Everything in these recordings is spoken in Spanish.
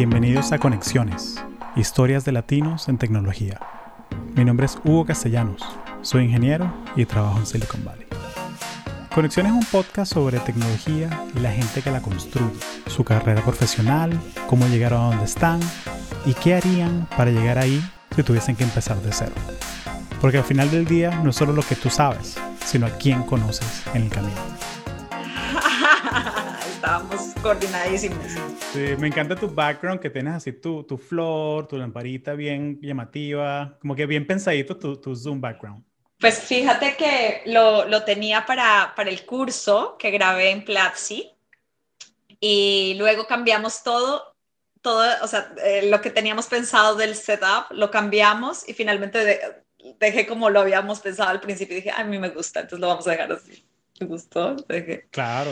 Bienvenidos a Conexiones, historias de latinos en tecnología. Mi nombre es Hugo Castellanos, soy ingeniero y trabajo en Silicon Valley. Conexiones es un podcast sobre tecnología y la gente que la construye, su carrera profesional, cómo llegaron a donde están y qué harían para llegar ahí si tuviesen que empezar de cero. Porque al final del día no es solo lo que tú sabes, sino a quién conoces en el camino. Coordinadísimos. Sí, me encanta tu background, que tienes así tu, tu flor, tu lamparita bien llamativa, como que bien pensadito tu, tu Zoom background. Pues fíjate que lo, lo tenía para, para el curso que grabé en Platzi y luego cambiamos todo todo, o sea, eh, lo que teníamos pensado del setup, lo cambiamos y finalmente dejé como lo habíamos pensado al principio y dije, a mí me gusta, entonces lo vamos a dejar así. ¿Te gustó? Dejé. Claro,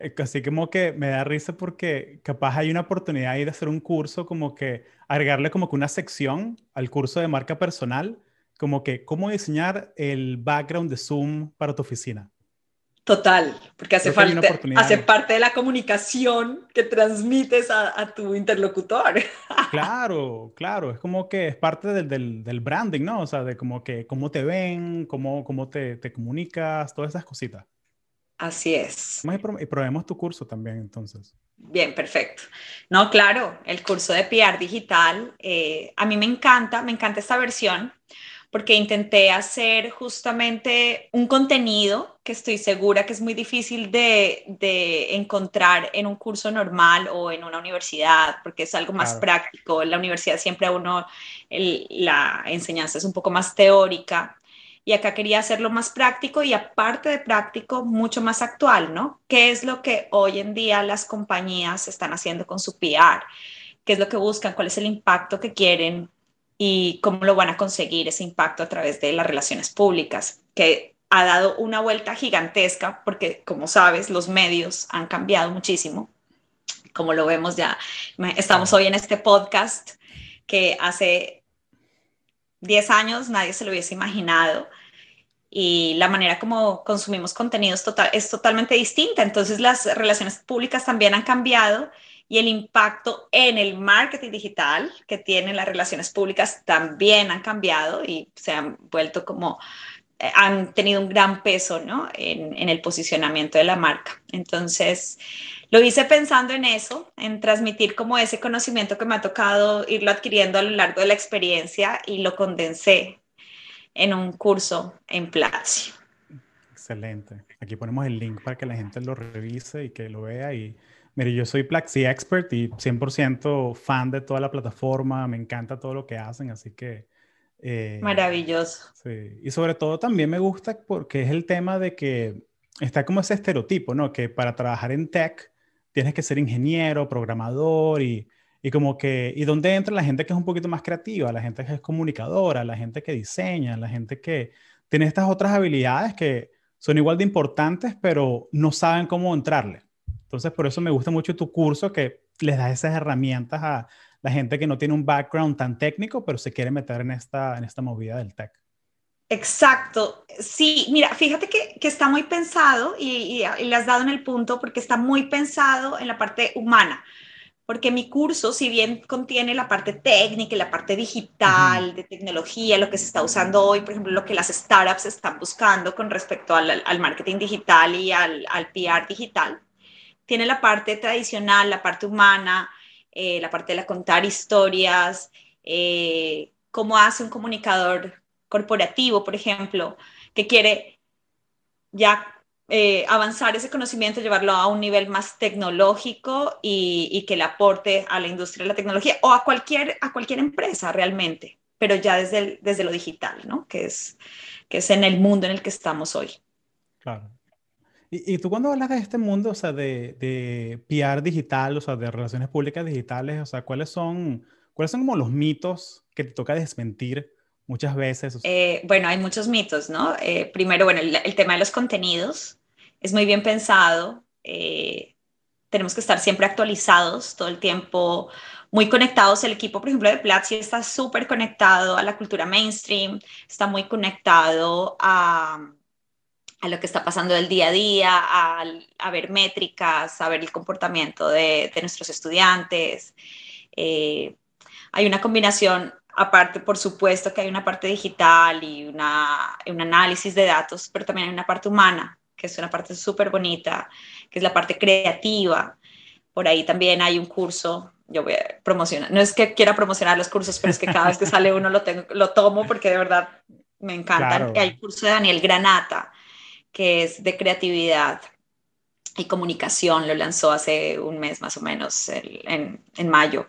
eh, así como que me da risa porque capaz hay una oportunidad ahí de hacer un curso, como que agregarle como que una sección al curso de marca personal, como que cómo diseñar el background de Zoom para tu oficina. Total, porque hace, falta, hace parte de la comunicación que transmites a, tu interlocutor. Claro, claro, es como que es parte del, del, del, branding, ¿no? O sea, de como que cómo te ven, cómo, cómo te, te comunicas, todas esas cositas. Así es. Y probemos tu curso también, entonces. Bien, perfecto. No, claro, el curso de PR digital, eh, a mí me encanta, me encanta esta versión porque intenté hacer justamente un contenido que estoy segura que es muy difícil de, encontrar en un curso normal o en una universidad, porque es algo más práctico. En la universidad siempre a uno la enseñanza es un poco más teórica y acá quería hacerlo más práctico y aparte de práctico, mucho más actual, ¿no? ¿Qué es lo que hoy en día las compañías están haciendo con su PR? ¿Qué es lo que buscan? ¿Cuál es el impacto que quieren? y cómo lo van a conseguir ese impacto a través de las relaciones públicas, que ha dado una vuelta gigantesca porque, como sabes, los medios han cambiado muchísimo. Como lo vemos ya, estamos hoy en este podcast que hace 10 años nadie se lo hubiese imaginado y la manera como consumimos contenidos total, es totalmente distinta. Entonces las relaciones públicas también han cambiado y el impacto en el marketing digital que tienen las relaciones públicas también han cambiado y se han vuelto como, eh, han tenido un gran peso ¿no? en, en el posicionamiento de la marca. Entonces, lo hice pensando en eso, en transmitir como ese conocimiento que me ha tocado irlo adquiriendo a lo largo de la experiencia y lo condensé en un curso en Platzi. Excelente. Aquí ponemos el link para que la gente lo revise y que lo vea y Mire, yo soy Plaxi Expert y 100% fan de toda la plataforma, me encanta todo lo que hacen, así que... Eh, Maravilloso. Sí, y sobre todo también me gusta porque es el tema de que está como ese estereotipo, ¿no? Que para trabajar en tech tienes que ser ingeniero, programador y, y como que, ¿y dónde entra la gente que es un poquito más creativa? La gente que es comunicadora, la gente que diseña, la gente que tiene estas otras habilidades que son igual de importantes, pero no saben cómo entrarle. Entonces, por eso me gusta mucho tu curso que les da esas herramientas a la gente que no tiene un background tan técnico, pero se quiere meter en esta, en esta movida del tech. Exacto. Sí, mira, fíjate que, que está muy pensado y, y, le has dado en el punto porque está muy pensado en la parte humana. Porque mi curso, si bien contiene la parte técnica y la parte digital, de tecnología, lo que se está usando hoy, por ejemplo, lo que las startups están buscando con respecto al, al marketing digital y al, al PR digital, tiene la parte tradicional, la parte humana, eh, la parte de la contar historias, eh, cómo hace un comunicador corporativo, por ejemplo, que quiere ya eh, avanzar ese conocimiento, llevarlo a un nivel más tecnológico y, que le aporte a la industria de la tecnología o a cualquier, a cualquier empresa realmente, pero ya desde, desde lo digital, ¿no? Que es, que es en el mundo en el que estamos hoy. Claro. Y, tú cuando hablas de este mundo, o sea, de, de, PR digital, o sea, de relaciones públicas digitales, o sea, ¿cuáles son, cuáles son como los mitos que te toca desmentir muchas veces? Eh, bueno, hay muchos mitos, ¿no? Eh, primero, bueno, el, tema de los contenidos es muy bien pensado. Eh, tenemos que estar siempre actualizados todo el tiempo, muy conectados. El equipo, por ejemplo, de Platzi está súper conectado a la cultura mainstream, está muy conectado a a lo que está pasando del día a día, a, ver métricas, a ver el comportamiento de, nuestros estudiantes. Hay una combinación, aparte, por supuesto que hay una parte digital y una, un análisis de datos, pero también hay una parte humana, que es una parte súper bonita, que es la parte creativa. Por ahí también hay un curso, yo voy a promocionar, no es que quiera promocionar los cursos, pero es que cada vez que sale uno lo, tengo, lo tomo porque de verdad me encantan. Hay un curso de Daniel Granata, que es de creatividad y comunicación, lo lanzó hace un mes más o menos, en, en, mayo.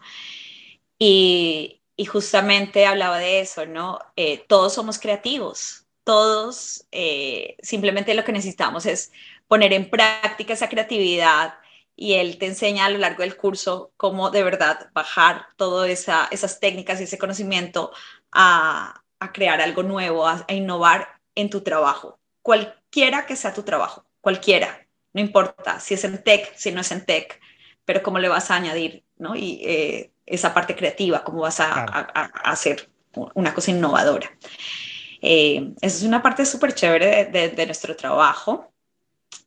Y, y, justamente hablaba de eso, ¿no? Eh, todos somos creativos, todos eh, simplemente lo que necesitamos es poner en práctica esa creatividad y él te enseña a lo largo del curso cómo de verdad bajar todas esa, esas técnicas y ese conocimiento a, a crear algo nuevo, a, innovar en tu trabajo, cualquiera que sea tu trabajo, cualquiera no importa si es en tech, si no es en tech, pero cómo le vas a añadir, ¿no? Y eh, esa parte creativa, cómo vas a, hacer una cosa innovadora. Eh, esa es una parte súper chévere de, nuestro trabajo.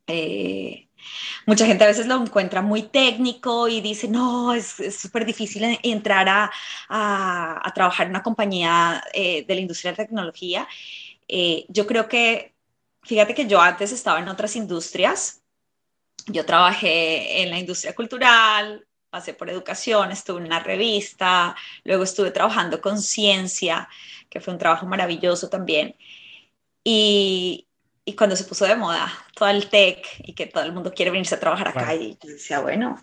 Eh, mucha gente a veces lo encuentra muy técnico y dice, no, es súper difícil entrar a, a, trabajar en una compañía de la industria de la tecnología. yo creo que, fíjate que yo antes estaba en otras industrias, yo trabajé en la industria cultural, pasé por educación, estuve en una revista, luego estuve trabajando con ciencia, que fue un trabajo maravilloso también. Y, y cuando se puso de moda todo el tech y que todo el mundo quiere venirse a trabajar acá, y yo decía, bueno,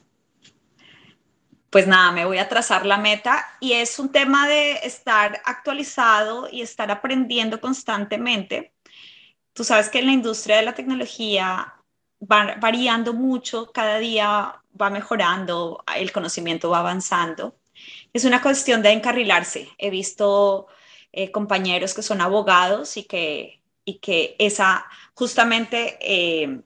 pues nada, me voy a trazar la meta y es un tema de estar actualizado y estar aprendiendo constantemente. Tú sabes que en la industria de la tecnología va variando mucho, cada día va mejorando, el conocimiento va avanzando. Es una cuestión de encarrilarse. He visto eh, compañeros que son abogados y que, y que esa, justamente eh,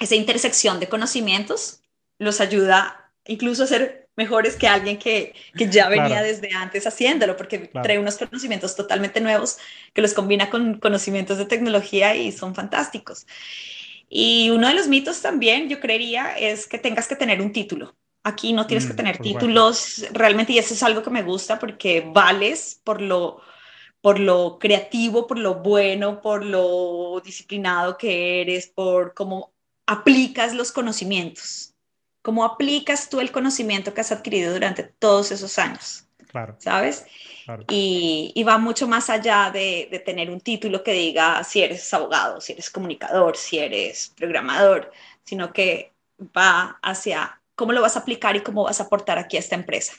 esa intersección de conocimientos los ayuda incluso a ser mejores que alguien que, que ya venía desde antes haciéndolo, porque trae unos conocimientos totalmente nuevos que los combina con conocimientos de tecnología y son fantásticos. Y uno de los mitos también, yo creería, es que tengas que tener un título. Aquí no tienes que mm, tener títulos realmente y eso es algo que me gusta porque vales por lo, por lo creativo, por lo bueno, por lo disciplinado que eres, por cómo aplicas los conocimientos, cómo aplicas tú el conocimiento que has adquirido durante todos esos años. Claro. ¿Sabes? Y, va mucho más allá de, tener un título que diga si eres abogado, si eres comunicador, si eres programador, sino que va hacia cómo lo vas a aplicar y cómo vas a aportar aquí a esta empresa.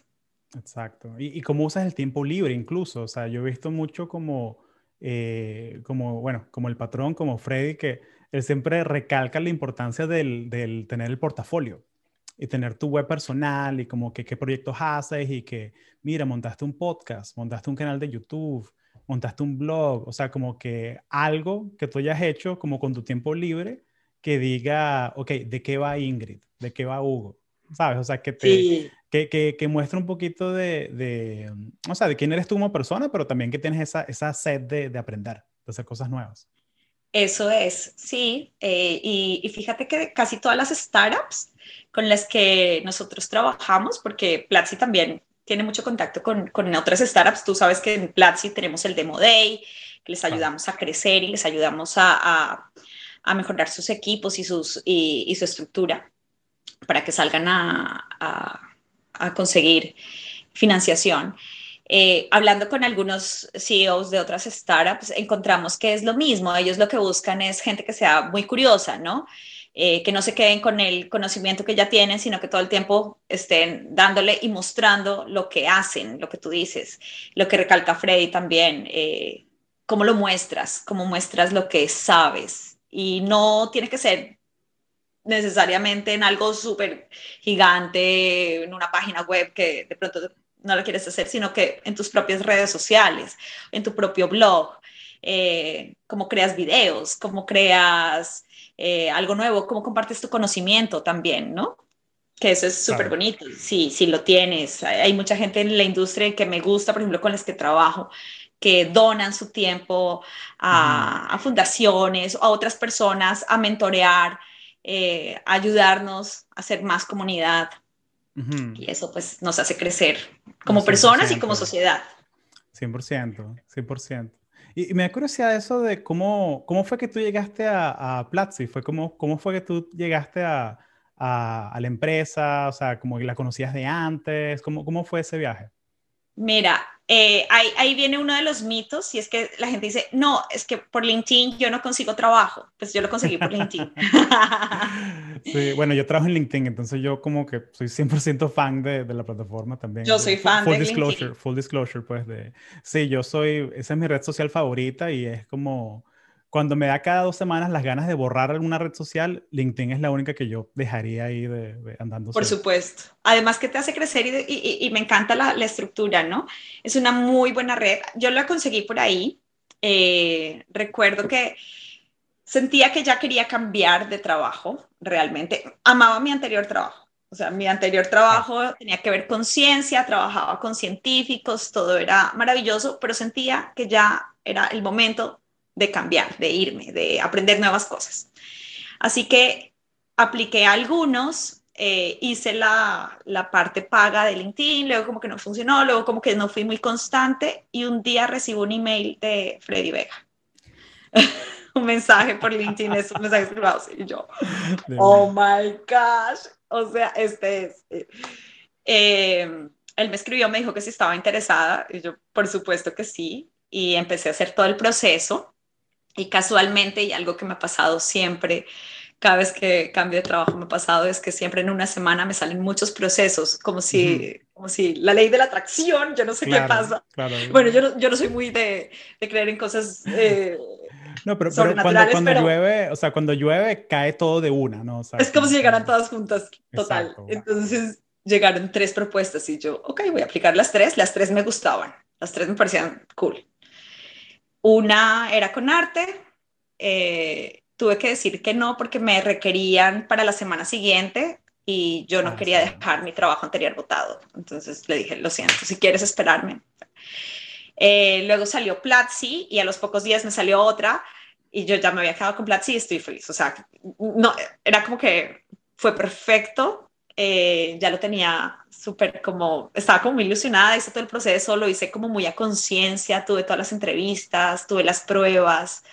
Exacto. Y, cómo usas el tiempo libre incluso. O sea, yo he visto mucho como, eh, como bueno, como el patrón, como Freddy, que él siempre recalca la importancia del, del tener el portafolio y tener tu web personal y como que qué proyectos haces y que, mira, montaste un podcast, montaste un canal de YouTube, montaste un blog, o sea, como que algo que tú hayas hecho como con tu tiempo libre que diga, ok, ¿de qué va Ingrid? ¿De qué va Hugo? ¿Sabes? O sea, que te... Que, que, que muestre un poquito de, de, o sea, de quién eres tú como persona, pero también que tienes esa, esa sed de, de aprender, de hacer cosas nuevas. Eso es, sí. Eh, y, y, fíjate que casi todas las startups con las que nosotros trabajamos, porque Platzi también tiene mucho contacto con, con otras startups. Tú sabes que en Platzi tenemos el Demo Day, que les ayudamos a crecer y les ayudamos a, a, mejorar sus equipos y, sus, y, su estructura para que salgan a, a conseguir financiación. Eh, hablando con algunos CEOs de otras startups, encontramos que es lo mismo. Ellos lo que buscan es gente que sea muy curiosa, ¿no? Eh, que no se queden con el conocimiento que ya tienen, sino que todo el tiempo estén dándole y mostrando lo que hacen, lo que tú dices, lo que recalca Freddy también, eh, cómo lo muestras, cómo muestras lo que sabes. Y no tiene que ser necesariamente en algo súper gigante, en una página web que de pronto no lo quieres hacer, sino que en tus propias redes sociales, en tu propio blog, eh, cómo creas videos, cómo creas eh, algo nuevo, cómo compartes tu conocimiento también, ¿no? Que eso es súper bonito, sí, sí lo tienes. Hay mucha gente en la industria que me gusta, por ejemplo, con las que trabajo, que donan su tiempo a, fundaciones o a otras personas a mentorear, eh, a ayudarnos a hacer más comunidad. Y eso pues nos hace crecer como personas y como sociedad. 100%, 100%. Y, me da curiosidad eso de cómo, cómo fue que tú llegaste a, a Platzi, fue cómo, cómo fue que tú llegaste a, a, la empresa, o sea, como la conocías de antes, ¿cómo, cómo fue ese viaje? Mira, eh, ahí, viene uno de los mitos y es que la gente dice, no, es que por LinkedIn yo no consigo trabajo. Pues yo lo conseguí por LinkedIn. sí, bueno, yo trabajo en LinkedIn, entonces yo como que soy 100% fan de, de, la plataforma también. Yo soy fan full de disclosure, LinkedIn. Full disclosure, pues de... Sí, yo soy, esa es mi red social favorita y es como cuando me da cada dos semanas las ganas de borrar alguna red social, LinkedIn es la única que yo dejaría ahí de, de andando. Por supuesto. Además que te hace crecer y, y, y me encanta la, la, estructura, ¿no? Es una muy buena red. Yo la conseguí por ahí. Eh, recuerdo que sentía que ya quería cambiar de trabajo, realmente. Amaba mi anterior trabajo. O sea, mi anterior trabajo tenía que ver con ciencia, trabajaba con científicos, todo era maravilloso, pero sentía que ya era el momento de cambiar, de irme, de aprender nuevas cosas. Así que apliqué a algunos, eh, hice la, la, parte paga de LinkedIn, luego como que no funcionó, luego como que no fui muy constante y un día recibo un email de Freddy Vega. un mensaje por LinkedIn, esos mensajes privados y yo, oh my gosh, o sea, este es... Eh, él me escribió, me dijo que si estaba interesada y yo, por supuesto que sí, y empecé a hacer todo el proceso y casualmente, y algo que me ha pasado siempre, cada vez que cambio de trabajo me ha pasado, es que siempre en una semana me salen muchos procesos, como si, uh -huh. como si la ley de la atracción, yo no sé claro, qué pasa. Claro. Bueno, yo no, yo no soy muy de, de creer en cosas... Eh, no, pero, pero cuando, cuando pero, llueve, o sea, cuando llueve cae todo de una, ¿no? O sea, es como si llegaran todas juntas, total. Exacto, Entonces llegaron tres propuestas y yo, ok, voy a aplicar las tres, las tres me gustaban, las tres me parecían cool. Una era con arte, eh, tuve que decir que no porque me requerían para la semana siguiente y yo no ah, quería dejar mi trabajo anterior votado. Entonces le dije, lo siento, si quieres esperarme. Eh, luego salió Platzi y a los pocos días me salió otra y yo ya me había quedado con Platzi y estoy feliz. O sea, no, era como que fue perfecto. Eh, ya lo tenía súper como, estaba como muy ilusionada, hice todo el proceso, lo hice como muy a conciencia, tuve todas las entrevistas, tuve las pruebas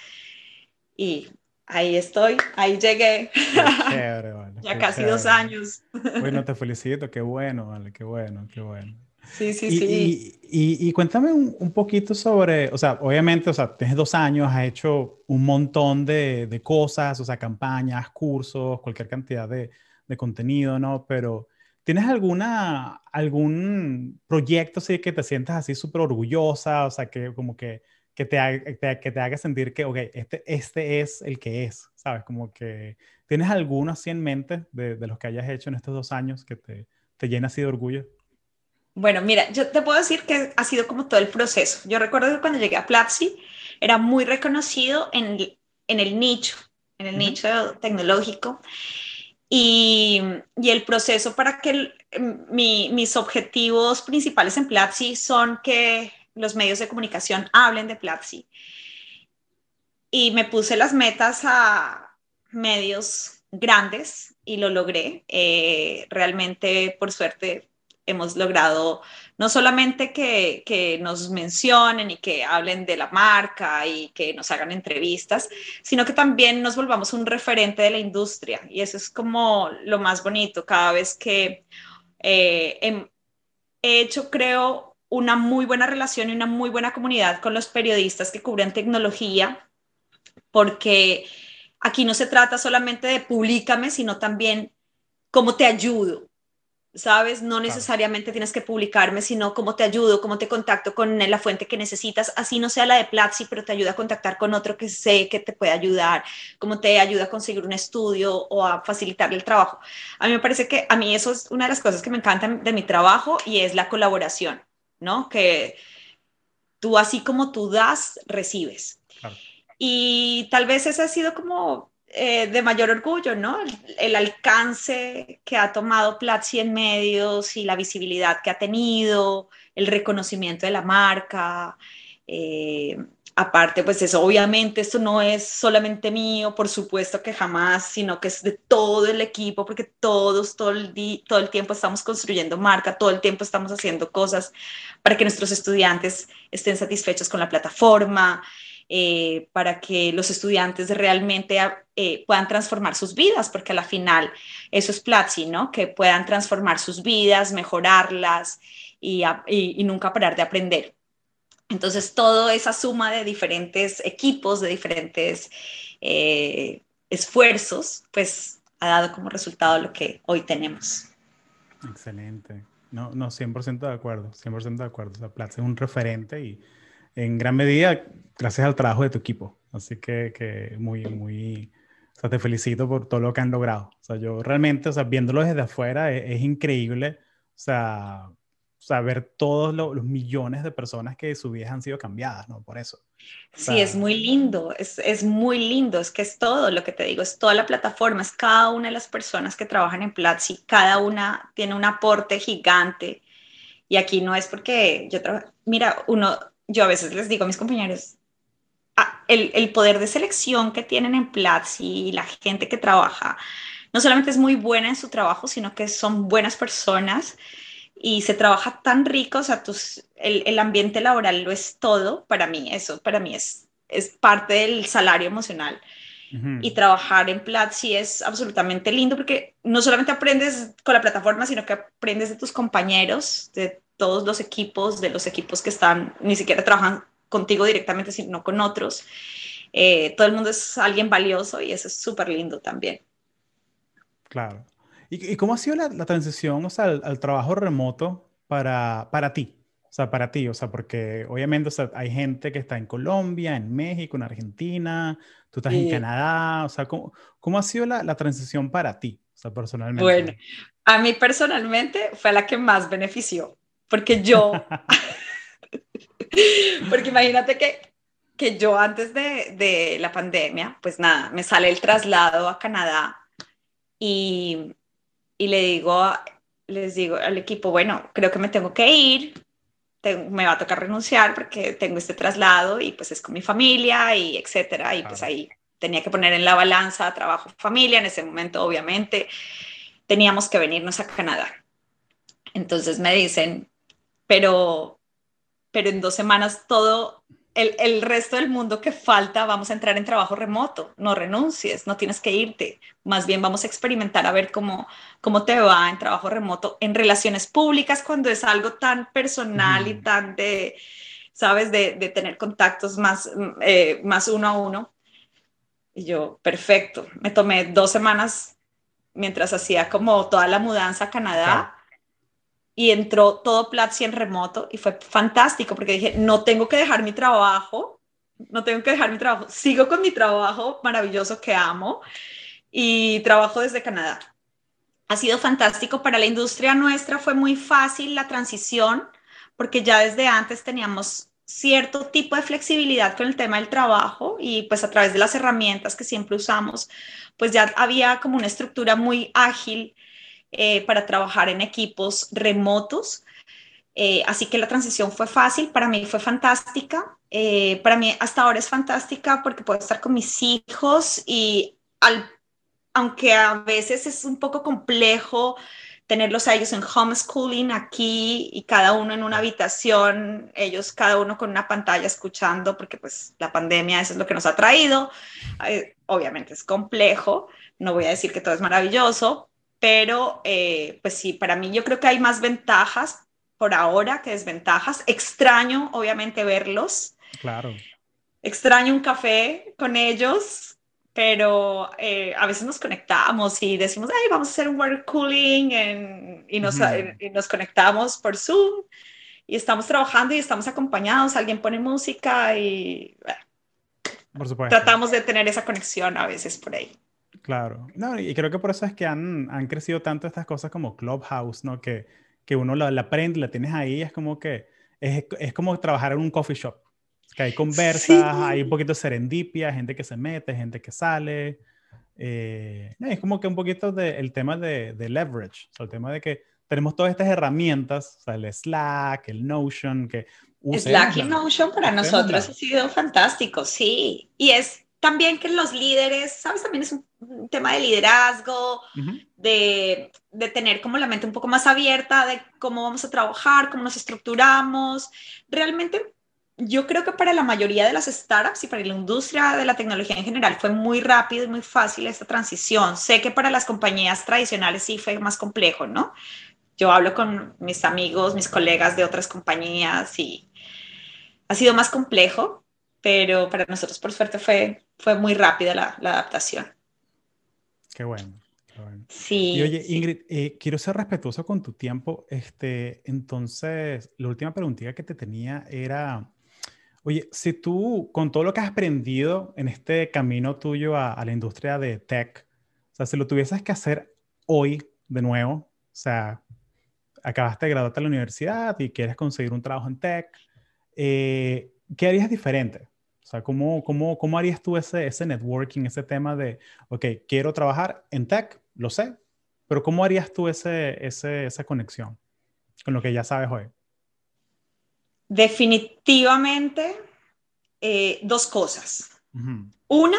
y ahí estoy, ahí llegué. Chévere, vale, ya casi chévere. dos años. Bueno, te felicito, qué bueno, vale, qué bueno, qué bueno. Sí, sí, y, sí. Y, y, y cuéntame un, un, poquito sobre, o sea, obviamente, o sea, tienes dos años, has hecho un montón de, de cosas, o sea, campañas, cursos, cualquier cantidad de, de contenido, ¿no? Pero ¿tienes alguna, algún proyecto así que te sientas así súper orgullosa, o sea, que como que, que te, te, que te haga sentir que, ok, este, este es el que es, ¿sabes? Como que, ¿tienes alguno así en mente de, de los que hayas hecho en estos dos años que te, te llena así de orgullo? Bueno, mira, yo te puedo decir que ha sido como todo el proceso. Yo recuerdo que cuando llegué a Platzi era muy reconocido en, en el nicho, en el uh -huh. nicho tecnológico. Y, el proceso para que el, mi, mis objetivos principales en Platzi son que los medios de comunicación hablen de Platzi. Y me puse las metas a medios grandes y lo logré. Eh, realmente, por suerte, hemos logrado no solamente que, que, nos mencionen y que hablen de la marca y que nos hagan entrevistas, sino que también nos volvamos un referente de la industria. Y eso es como lo más bonito. Cada vez que eh, he, he hecho, creo, una muy buena relación y una muy buena comunidad con los periodistas que cubren tecnología, porque aquí no se trata solamente de públicame, sino también cómo te ayudo, ¿sabes? No necesariamente tienes que publicarme, sino cómo te ayudo, cómo te contacto con la fuente que necesitas, así no sea la de Platzi, pero te ayuda a contactar con otro que sé que te puede ayudar, cómo te ayuda a conseguir un estudio o a facilitar el trabajo. A mí me parece que a mí eso es una de las cosas que me encantan de mi trabajo y es la colaboración, ¿no? Que tú así como tú das, recibes. Claro. Y tal vez ese ha sido como eh, de mayor orgullo, ¿no? El, alcance que ha tomado Platzi en medios y la visibilidad que ha tenido, el reconocimiento de la marca. Eh, aparte, pues eso, obviamente esto no es solamente mío, por supuesto que jamás, sino que es de todo el equipo, porque todos, todo el, todo el tiempo estamos construyendo marca, todo el tiempo estamos haciendo cosas para que nuestros estudiantes estén satisfechos con la plataforma, eh, para que los estudiantes realmente eh, puedan transformar sus vidas, porque a la final eso es Platzi, ¿no? Que puedan transformar sus vidas, mejorarlas y, nunca parar de aprender. Entonces, toda esa suma de diferentes equipos, de diferentes eh, esfuerzos, pues ha dado como resultado lo que hoy tenemos. Excelente. No, no, 100% de acuerdo, 100% de acuerdo. O Platzi es un referente y en gran medida gracias al trabajo de tu equipo. Así que, que muy, muy, o sea, te felicito por todo lo que han logrado. O sea, yo realmente, o sea, viéndolo desde afuera, e, es, increíble, o sea, ver todos los millones de personas que sus vidas han sido cambiadas, ¿no? Por eso. sí, es muy lindo, es, es, muy lindo, es que es todo lo que te digo, es toda la plataforma, es cada una de las personas que trabajan en Platzi, cada una tiene un aporte gigante. Y aquí no es porque yo trabajo, mira, uno, yo a veces les digo a mis compañeros, ah, el, poder de selección que tienen en Platzi y la gente que trabaja, no solamente es muy buena en su trabajo, sino que son buenas personas y se trabaja tan rico, o sea, tus, el, ambiente laboral lo es todo para mí, eso para mí es, es parte del salario emocional. Y trabajar en Platzi es absolutamente lindo porque no solamente aprendes con la plataforma, sino que aprendes de tus compañeros, de todos los equipos, de los equipos que están, ni siquiera trabajan contigo directamente, sino con otros. Eh, todo el mundo es alguien valioso y eso es súper lindo también. Claro. ¿Y, cómo ha sido la, transición o sea, al, trabajo remoto para, para ti? O sea, para ti, o sea, porque obviamente o sea, hay gente que está en Colombia, en México, en Argentina, tú estás en Canadá, o sea, ¿cómo, cómo ha sido la, la transición para ti, o sea, personalmente? Bueno, a mí personalmente fue la que más benefició, porque yo, porque imagínate que, que yo antes de, de, la pandemia, pues nada, me sale el traslado a Canadá y, y le digo, les digo al equipo, bueno, creo que me tengo que ir, me va a tocar renunciar porque tengo este traslado y pues es con mi familia y etcétera, y pues ahí tenía que poner en la balanza trabajo, familia, en ese momento obviamente teníamos que venirnos a Canadá. Entonces me dicen, pero, pero en dos semanas todo el, el, resto del mundo que falta, vamos a entrar en trabajo remoto, no renuncies, no tienes que irte, más bien vamos a experimentar a ver cómo, cómo te va en trabajo remoto, en relaciones públicas, cuando es algo tan personal y tan de, sabes, de, de tener contactos más, eh, más uno a uno. Y yo, perfecto, me tomé dos semanas mientras hacía como toda la mudanza a Canadá y entró todo Platzi en remoto y fue fantástico porque dije, no tengo que dejar mi trabajo, no tengo que dejar mi trabajo, sigo con mi trabajo maravilloso que amo y trabajo desde Canadá. Ha sido fantástico para la industria nuestra, fue muy fácil la transición porque ya desde antes teníamos cierto tipo de flexibilidad con el tema del trabajo y pues a través de las herramientas que siempre usamos, pues ya había como una estructura muy ágil eh, para trabajar en equipos remotos. Eh, así que la transición fue fácil, para mí fue fantástica. Eh, para mí hasta ahora es fantástica porque puedo estar con mis hijos y aunque a veces es un poco complejo tenerlos a ellos en homeschooling aquí y cada uno en una habitación, ellos cada uno con una pantalla escuchando, porque pues la pandemia eso es lo que nos ha traído. obviamente es complejo, no voy a decir que todo es maravilloso, pero eh, pues sí, para mí yo creo que hay más ventajas por ahora que desventajas. Extraño, obviamente, verlos. Claro. Extraño un café con ellos, pero eh, a veces nos conectamos y decimos, ay, vamos a hacer un water cooling y, nos, y nos conectamos por Zoom y estamos trabajando y estamos acompañados, alguien pone música y por supuesto. tratamos de tener esa conexión a veces por ahí. Claro, no, y creo que por eso es que han, han crecido tanto estas cosas como Clubhouse, ¿no? Que, que uno la, la aprende, la tienes ahí, es como que es, es como trabajar en un coffee shop. Que hay conversas, hay un poquito de serendipia, gente que se mete, gente que sale. Eh, es como que un poquito de, el tema de, de leverage, o sea, el tema de que tenemos todas estas herramientas, o sea, el Slack, el Notion, que Slack y Notion para nosotros ha sido fantástico, sí. Y es también que los líderes, ¿sabes? También es un tema de liderazgo, de, de, tener como la mente un poco más abierta de cómo vamos a trabajar, cómo nos estructuramos. Realmente yo creo que para la mayoría de las startups y para la industria de la tecnología en general fue muy rápido y muy fácil esta transición. Sé que para las compañías tradicionales sí fue más complejo, ¿no? Yo hablo con mis amigos, mis colegas de otras compañías y ha sido más complejo, pero para nosotros por suerte fue, fue muy rápida la, la adaptación. Qué bueno. Sí. Y oye, Ingrid, eh, quiero ser respetuoso con tu tiempo. Este, entonces, la última preguntita que te tenía era, oye, si tú, con todo lo que has aprendido en este camino tuyo a, a la industria de tech, o sea, si lo tuvieses que hacer hoy de nuevo, o sea, acabaste de graduarte de la universidad y quieres conseguir un trabajo en tech, eh, ¿qué harías diferente? O sea, ¿cómo, cómo, cómo harías tú ese, ese networking, ese tema de, ok, quiero trabajar en tech, lo sé, pero ¿cómo harías tú ese, ese, esa conexión con lo que ya sabes hoy? Definitivamente, eh, dos cosas. Una,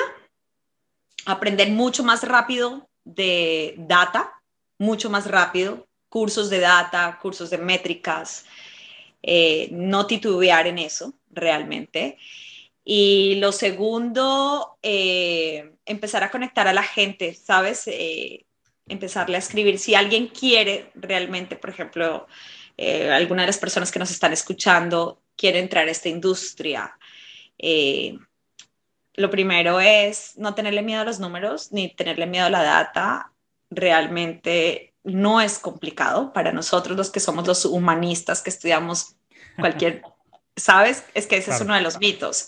aprender mucho más rápido de data, mucho más rápido, cursos de data, cursos de métricas, eh, no titubear en eso realmente. Y lo segundo, eh, empezar a conectar a la gente, ¿sabes? Eh, empezarle a escribir. Si alguien quiere realmente, por ejemplo, alguna de las personas que nos están escuchando quiere entrar a esta industria, lo primero es no tenerle miedo a los números ni tenerle miedo a la data. Realmente no es complicado para nosotros los que somos los humanistas que estudiamos cualquier, ¿sabes? Es que ese es uno de los mitos.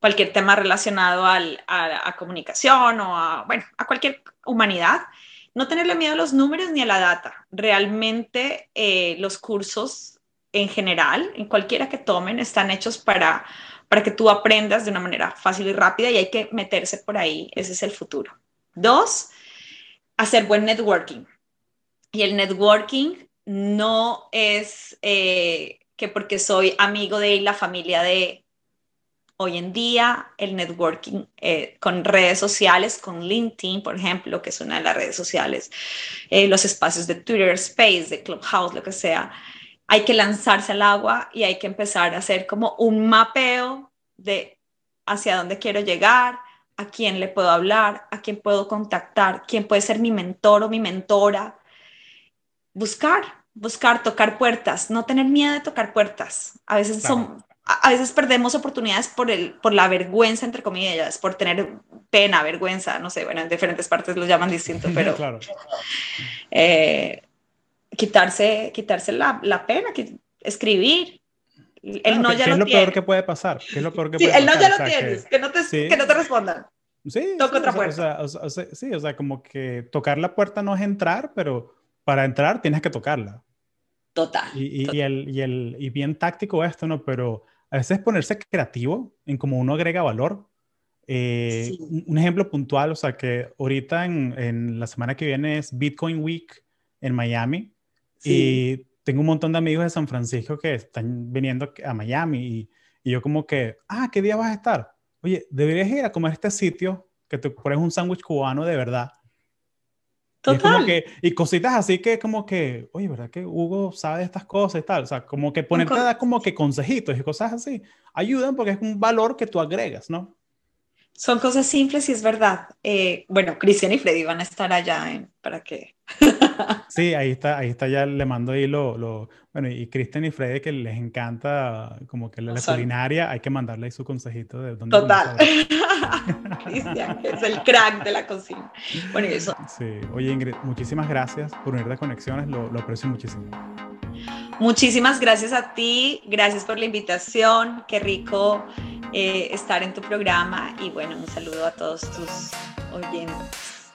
Cualquier tema relacionado al, a, comunicación o a, bueno, a cualquier humanidad, no tenerle miedo a los números ni a la data. Realmente eh, los cursos en general, en cualquiera que tomen, están hechos para, para que tú aprendas de una manera fácil y rápida y hay que meterse por ahí. Ese es el futuro. Dos, hacer buen networking y el networking no es eh, que porque soy amigo de la familia de hoy en día, el networking eh, con redes sociales, con LinkedIn, por ejemplo, que es una de las redes sociales, eh, los espacios de Twitter Space, de Clubhouse, lo que sea, hay que lanzarse al agua y hay que empezar a hacer como un mapeo de hacia dónde quiero llegar, a quién le puedo hablar, a quién puedo contactar, quién puede ser mi mentor o mi mentora, buscar, buscar, tocar puertas, no tener miedo de tocar puertas. A veces son, a veces perdemos oportunidades por, el, por la vergüenza, entre comillas, por tener pena, vergüenza, no sé, bueno, en diferentes partes lo llaman distinto, pero eh, quitarse, quitarse la, la pena, escribir. El no ya ¿qué es lo peor que puede pasar? ¿Qué es lo peor que sí, el no ya lo tienes, que, no te, que no te respondan. Sí, Toca otra puerta. O sea, sí, o sea, como que tocar la puerta no es entrar, pero para entrar tienes que tocarla. Total. Y, y, el, y, el, y bien táctico esto, ¿no? Pero a veces ponerse creativo en cómo uno agrega valor. Eh, un ejemplo puntual, o sea, que ahorita en, en, la semana que viene es Bitcoin Week en Miami y tengo un montón de amigos de San Francisco que están viniendo a Miami y, y, yo como que, ah, ¿qué día vas a estar? Oye, deberías ir a comer este sitio que te pones un sándwich cubano de verdad Total. Y, que, y, cositas así que como que, oye, ¿verdad que Hugo sabe de estas cosas y tal? O sea, como que ponerte a dar como que consejitos y cosas así ayudan porque es un valor que tú agregas, ¿no? Son cosas simples y es verdad. Eh, bueno, Cristian y Freddy van a estar allá para que... sí, ahí está, ahí está, ya le mando ahí lo, lo bueno, y Cristian y Freddy que les encanta como que la, culinaria, hay que mandarle ahí su consejito de dónde... Total. Cristian, es el crack de la cocina. Bueno, y eso. Sí, oye Ingrid, muchísimas gracias por unir de conexiones, lo, lo aprecio muchísimo. Muchísimas gracias a ti, gracias por la invitación, qué rico eh, estar en tu programa y bueno, un saludo a todos tus oyentes.